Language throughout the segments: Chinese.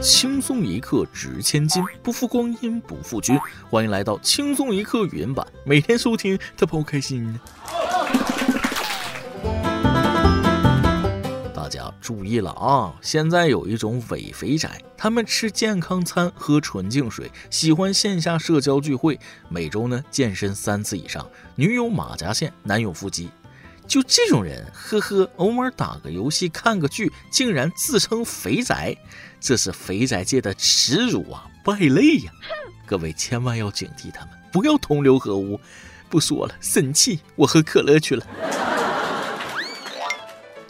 轻松一刻值千金，不负光阴不负君。欢迎来到轻松一刻语音版，每天收听，他不开心。大家注意了啊！现在有一种伪肥宅，他们吃健康餐，喝纯净水，喜欢线下社交聚会，每周呢健身三次以上，女友马甲线，男友腹肌。就这种人，呵呵，偶尔打个游戏、看个剧，竟然自称肥宅，这是肥宅界的耻辱啊，败类呀！各位千万要警惕他们，不要同流合污。不说了，生气，我喝可乐去了。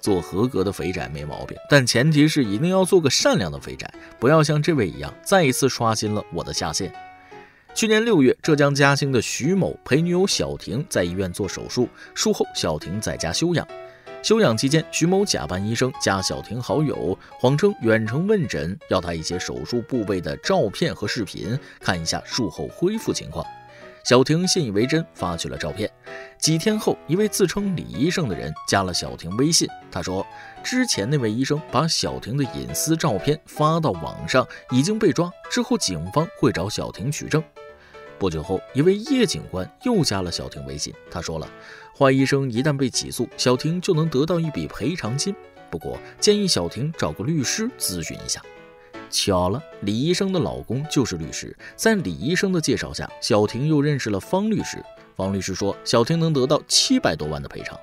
做合格的肥宅没毛病，但前提是一定要做个善良的肥宅，不要像这位一样，再一次刷新了我的下限。去年六月，浙江嘉兴的徐某陪女友小婷在医院做手术，术后小婷在家休养。休养期间，徐某假扮医生加小婷好友，谎称远程问诊，要她一些手术部位的照片和视频，看一下术后恢复情况。小婷信以为真，发去了照片。几天后，一位自称李医生的人加了小婷微信，他说之前那位医生把小婷的隐私照片发到网上，已经被抓，之后警方会找小婷取证。不久后，一位叶警官又加了小婷微信。他说了，坏医生一旦被起诉，小婷就能得到一笔赔偿金。不过，建议小婷找个律师咨询一下。巧了，李医生的老公就是律师。在李医生的介绍下，小婷又认识了方律师。方律师说，小婷能得到七百多万的赔偿。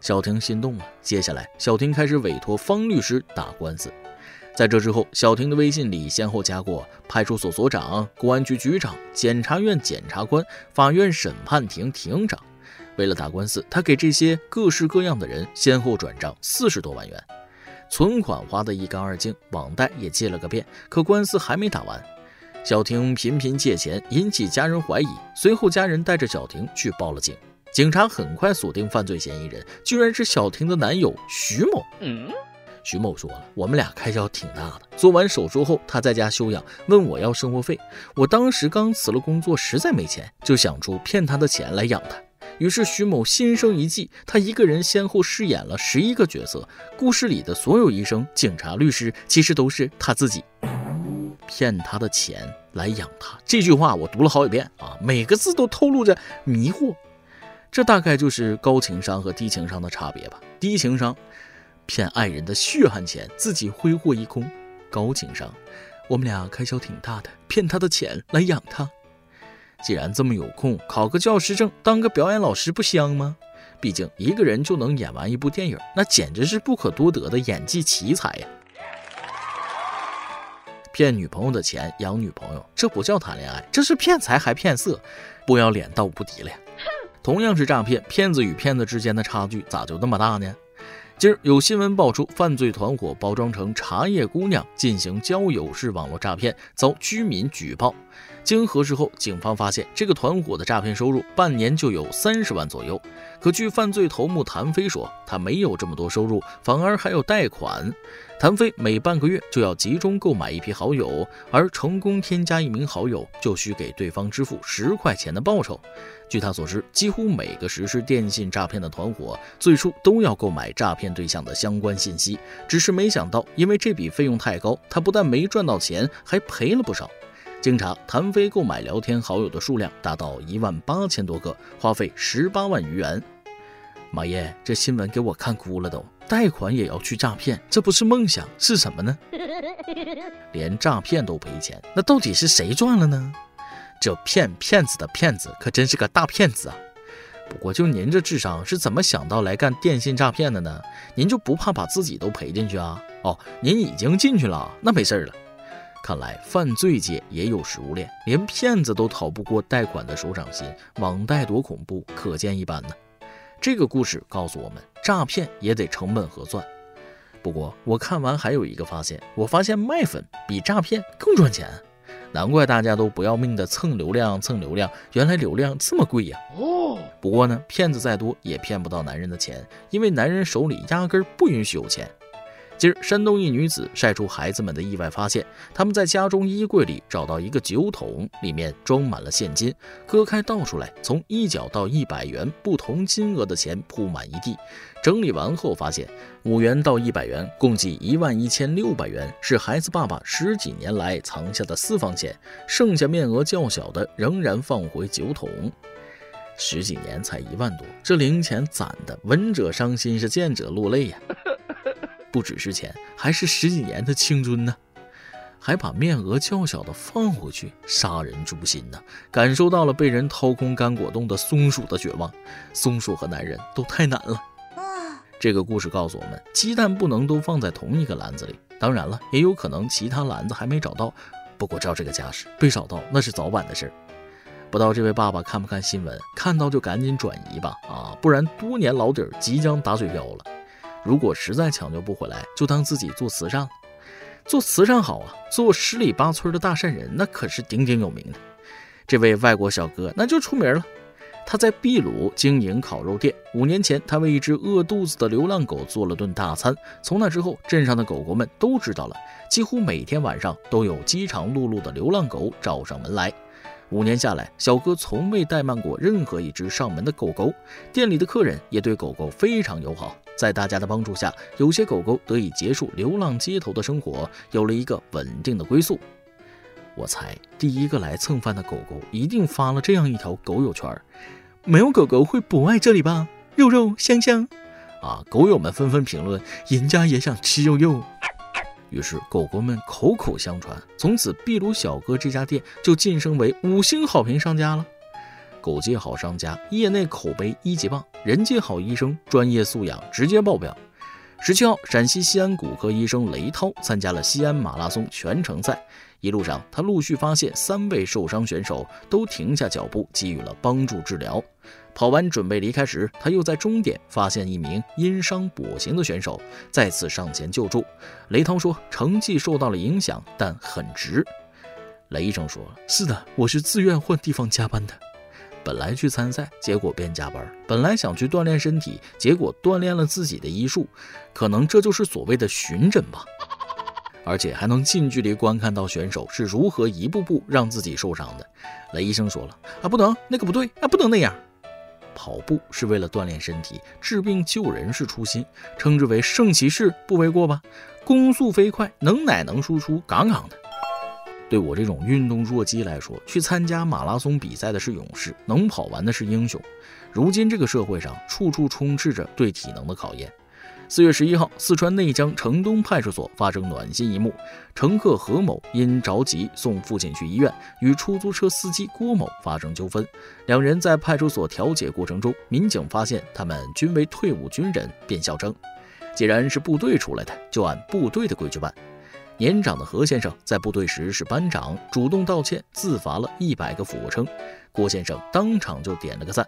小婷心动了。接下来，小婷开始委托方律师打官司。在这之后，小婷的微信里先后加过派出所所长、公安局局长、检察院检察官、法院审判庭庭长。为了打官司，她给这些各式各样的人先后转账四十多万元，存款花得一干二净，网贷也借了个遍。可官司还没打完，小婷频频借钱，引起家人怀疑。随后，家人带着小婷去报了警。警察很快锁定犯罪嫌疑人，居然是小婷的男友徐某。嗯。徐某说了，我们俩开销挺大的。做完手术后，他在家休养，问我要生活费。我当时刚辞了工作，实在没钱，就想出骗他的钱来养他。于是徐某心生一计，他一个人先后饰演了十一个角色。故事里的所有医生、警察、律师，其实都是他自己。骗他的钱来养他，这句话我读了好几遍啊，每个字都透露着迷惑。这大概就是高情商和低情商的差别吧。低情商。骗爱人的血汗钱，自己挥霍一空，高情商。我们俩开销挺大的，骗他的钱来养他。既然这么有空，考个教师证，当个表演老师不香吗？毕竟一个人就能演完一部电影，那简直是不可多得的演技奇才呀！骗女朋友的钱养女朋友，这不叫谈恋爱，这是骗财还骗色，不要脸到无敌了呀！同样是诈骗，骗子与骗子之间的差距咋就那么大呢？今儿有新闻爆出，犯罪团伙包装成茶叶姑娘进行交友式网络诈骗，遭居民举报。经核实后，警方发现这个团伙的诈骗收入半年就有三十万左右。可据犯罪头目谭飞说，他没有这么多收入，反而还有贷款。谭飞每半个月就要集中购买一批好友，而成功添加一名好友就需给对方支付十块钱的报酬。据他所知，几乎每个实施电信诈骗的团伙最初都要购买诈骗对象的相关信息，只是没想到，因为这笔费用太高，他不但没赚到钱，还赔了不少。经查，谭飞购买聊天好友的数量达到一万八千多个，花费十八万余元。马爷，这新闻给我看哭了都，贷款也要去诈骗，这不是梦想是什么呢？连诈骗都赔钱，那到底是谁赚了呢？这骗骗子的骗子可真是个大骗子啊！不过就您这智商，是怎么想到来干电信诈骗的呢？您就不怕把自己都赔进去啊？哦，您已经进去了，那没事了。看来犯罪界也有食物链，连骗子都逃不过贷款的手掌心，网贷多恐怖，可见一斑呢。这个故事告诉我们，诈骗也得成本核算。不过我看完还有一个发现，我发现卖粉比诈骗更赚钱，难怪大家都不要命的蹭流量蹭流量，原来流量这么贵呀。哦，不过呢，骗子再多也骗不到男人的钱，因为男人手里压根不允许有钱。近日，山东一女子晒出孩子们的意外发现：他们在家中衣柜里找到一个酒桶，里面装满了现金，割开倒出来，从一角到一百元不同金额的钱铺满一地。整理完后发现，五元到一百元共计一万一千六百元，是孩子爸爸十几年来藏下的私房钱，剩下面额较小的仍然放回酒桶。十几年才一万多，这零钱攒的，闻者伤心，是见者落泪呀。不只是钱，还是十几年的青春呢！还把面额较小的放回去，杀人诛心呢！感受到了被人掏空干果冻的松鼠的绝望。松鼠和男人都太难了。这个故事告诉我们，鸡蛋不能都放在同一个篮子里。当然了，也有可能其他篮子还没找到。不过照这个架势，被找到那是早晚的事儿。不知道这位爸爸看不看新闻？看到就赶紧转移吧，啊，不然多年老底儿即将打水漂了。如果实在抢救不回来，就当自己做慈善了。做慈善好啊，做十里八村的大善人，那可是鼎鼎有名的。这位外国小哥那就出名了。他在秘鲁经营烤肉店。五年前，他为一只饿肚子的流浪狗做了顿大餐。从那之后，镇上的狗狗们都知道了，几乎每天晚上都有饥肠辘辘的流浪狗找上门来。五年下来，小哥从未怠慢过任何一只上门的狗狗。店里的客人也对狗狗非常友好。在大家的帮助下，有些狗狗得以结束流浪街头的生活，有了一个稳定的归宿。我猜，第一个来蹭饭的狗狗一定发了这样一条狗友圈：没有狗狗会不爱这里吧？肉肉香香。啊！狗友们纷纷评论：人家也想吃肉肉。于是狗狗们口口相传，从此壁炉小哥这家店就晋升为五星好评商家了。狗界好商家，业内口碑一级棒；人界好医生，专业素养直接爆表。十七号，陕西西安骨科医生雷涛参加了西安马拉松全程赛，一路上他陆续发现三位受伤选手都停下脚步，给予了帮助治疗。跑完准备离开时，他又在终点发现一名因伤跛行的选手，再次上前救助。雷涛说：“成绩受到了影响，但很值。”雷医生说：“是的，我是自愿换地方加班的。”本来去参赛，结果变加班；本来想去锻炼身体，结果锻炼了自己的医术。可能这就是所谓的巡诊吧。而且还能近距离观看到选手是如何一步步让自己受伤的。雷医生说了啊，不能，那个不对啊，不能那样。跑步是为了锻炼身体，治病救人是初心，称之为圣骑士不为过吧？攻速飞快，能奶能输出，杠杠的。对我这种运动弱鸡来说，去参加马拉松比赛的是勇士，能跑完的是英雄。如今这个社会上，处处充斥着对体能的考验。四月十一号，四川内江城东派出所发生暖心一幕：乘客何某因着急送父亲去医院，与出租车司机郭某发生纠纷。两人在派出所调解过程中，民警发现他们均为退伍军人，便笑称：“既然是部队出来的，就按部队的规矩办。”年长的何先生在部队时是班长，主动道歉，自罚了一百个俯卧撑。郭先生当场就点了个赞。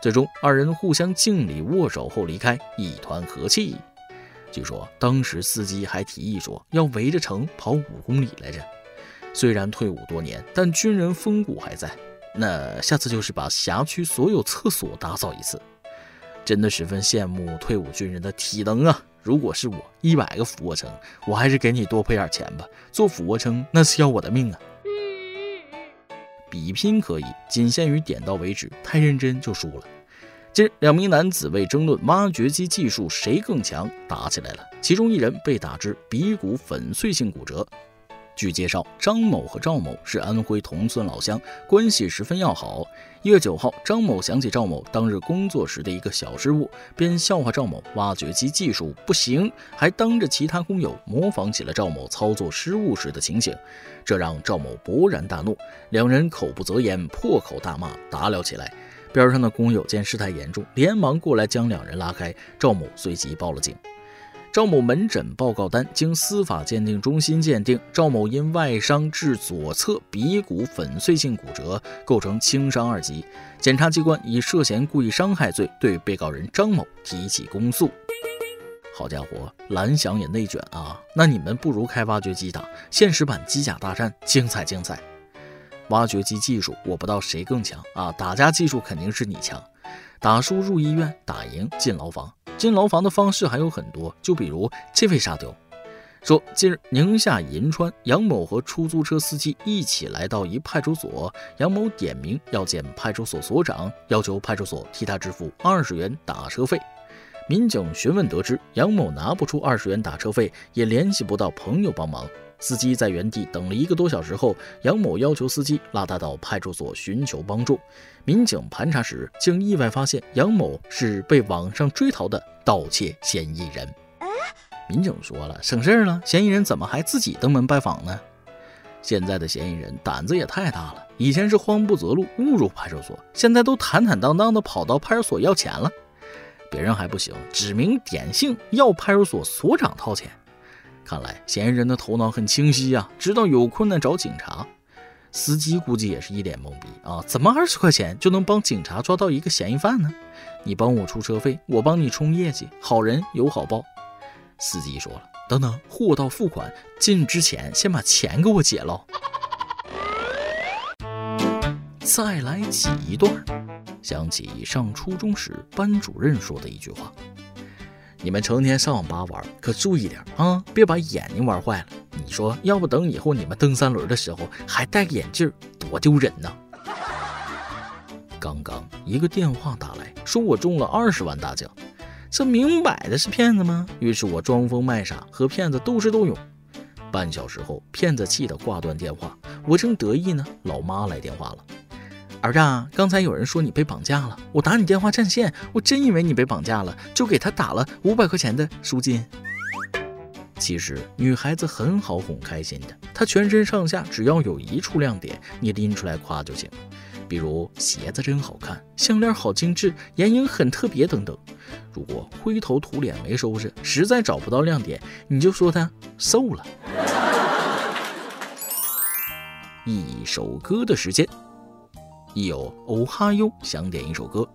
最终，二人互相敬礼握手后离开，一团和气。据说当时司机还提议说要围着城跑五公里来着。虽然退伍多年，但军人风骨还在。那下次就是把辖区所有厕所打扫一次。真的十分羡慕退伍军人的体能啊！如果是我，一百个俯卧撑，我还是给你多赔点钱吧。做俯卧撑那是要我的命啊！比拼可以，仅限于点到为止，太认真就输了。近日，两名男子为争论挖掘机技术谁更强打起来了，其中一人被打至鼻骨粉碎性骨折。据介绍，张某和赵某是安徽同村老乡，关系十分要好。一月九号，张某想起赵某当日工作时的一个小失误，便笑话赵某挖掘机技术不行，还当着其他工友模仿起了赵某操作失误时的情形，这让赵某勃然大怒，两人口不择言，破口大骂，打了起来。边上的工友见事态严重，连忙过来将两人拉开，赵某随即报了警。赵某门诊报告单经司法鉴定中心鉴定，赵某因外伤致左侧鼻骨粉碎性骨折，构成轻伤二级。检察机关以涉嫌故意伤害罪对被告人张某提起公诉。好家伙，蓝翔也内卷啊！那你们不如开挖掘机打现实版机甲大战，精彩精彩！挖掘机技术我不知道谁更强啊，打架技术肯定是你强。打输入医院，打赢进牢房。进牢房的方式还有很多，就比如这位沙雕，说，近日宁夏银川杨某和出租车司机一起来到一派出所，杨某点名要见派出所所长，要求派出所替他支付二十元打车费。民警询问得知，杨某拿不出二十元打车费，也联系不到朋友帮忙。司机在原地等了一个多小时后，杨某要求司机拉他到派出所寻求帮助。民警盘查时，竟意外发现杨某是被网上追逃的盗窃嫌疑人。民警说了，省事儿了，嫌疑人怎么还自己登门拜访呢？现在的嫌疑人胆子也太大了，以前是慌不择路误入派出所，现在都坦坦荡荡的跑到派出所要钱了。别人还不行，指名点姓要派出所所长掏钱。看来嫌疑人的头脑很清晰呀，知道有困难找警察。司机估计也是一脸懵逼啊，怎么二十块钱就能帮警察抓到一个嫌疑犯呢？你帮我出车费，我帮你冲业绩，好人有好报。司机说了，等等，货到付款进之前，先把钱给我结了。再来挤一段，想起上初中时班主任说的一句话。你们成天上网吧玩，可注意点啊，别把眼睛玩坏了。你说，要不等以后你们蹬三轮的时候还戴个眼镜，多丢人呐！刚刚一个电话打来说我中了二十万大奖，这明摆的是骗子吗？于是我装疯卖傻，和骗子斗智斗勇。半小时后，骗子气得挂断电话，我正得意呢，老妈来电话了。儿子，刚才有人说你被绑架了，我打你电话占线，我真以为你被绑架了，就给他打了五百块钱的赎金。其实女孩子很好哄开心的，她全身上下只要有一处亮点，你拎出来夸就行。比如鞋子真好看，项链好精致，眼影很特别等等。如果灰头土脸没收拾，实在找不到亮点，你就说她瘦了。一首歌的时间。亦有哦哈哟想点一首歌，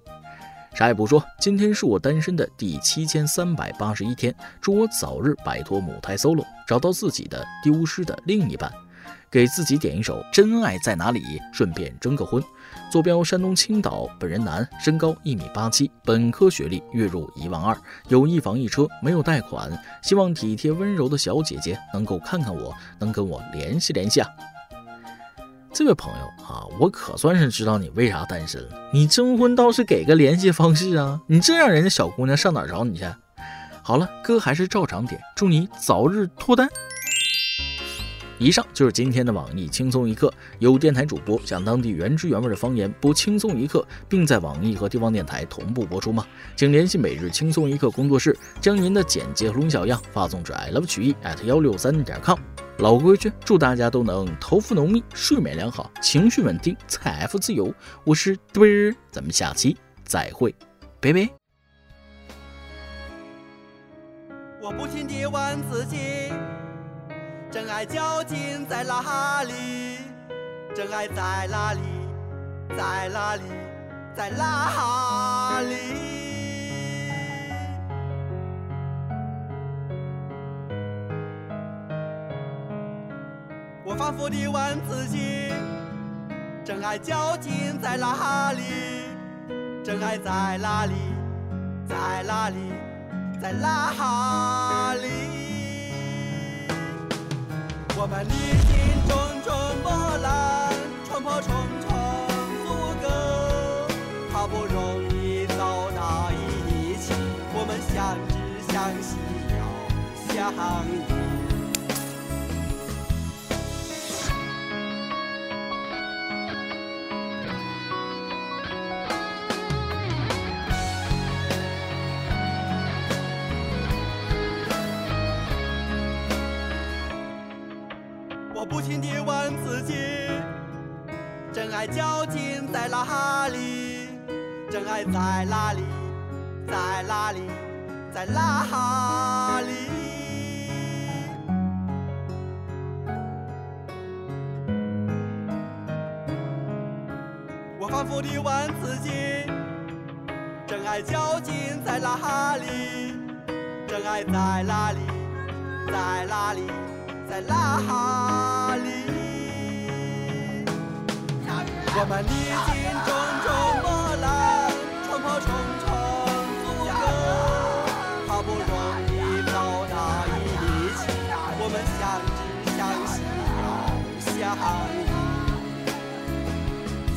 啥也不说，今天是我单身的第七千三百八十一天，祝我早日摆脱母胎 solo，找到自己的丢失的另一半，给自己点一首《真爱在哪里》，顺便征个婚。坐标山东青岛，本人男，身高一米八七，本科学历，月入一万二，有一房一车，没有贷款，希望体贴温柔的小姐姐能够看看我，能跟我联系联系啊。这位朋友啊，我可算是知道你为啥单身了。你征婚倒是给个联系方式啊！你这样人家小姑娘上哪找你去？好了，哥还是照常点，祝你早日脱单。以上就是今天的网易轻松一刻。有电台主播讲当地原汁原味的方言播轻松一刻，并在网易和地方电台同步播出吗？请联系每日轻松一刻工作室，将您的简介和录音小样发送至 i love 曲艺 at 幺六三点 com。老规矩，祝大家都能头发浓密、睡眠良好、情绪稳定、财富自由。我是墩儿，咱们下期再会，拜拜。我不停地问自己，真爱究竟在哪里？真爱在哪里？在哪里？在哪里？反复地问自己，真爱究竟在哪里？真爱在哪里？在哪里？在哪里？我们历经种种磨难，冲破重重阻隔，好不容易走到一起。我们相知相惜又相依。不停地问自己，真爱究竟在哪里？真爱在哪里？在哪里？在哪里？我反复地问自己，真爱究竟在哪里？真爱在哪里？在哪里？在哪里？我们历经种种磨难，冲破重重阻隔，好不容易走到一起，我们相知相惜又相依。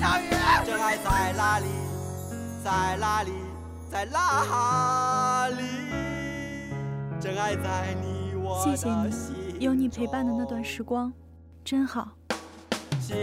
小雨，真爱在哪里？在哪里？在哪里？真爱在你我的心。有你陪伴的那段时光真好。今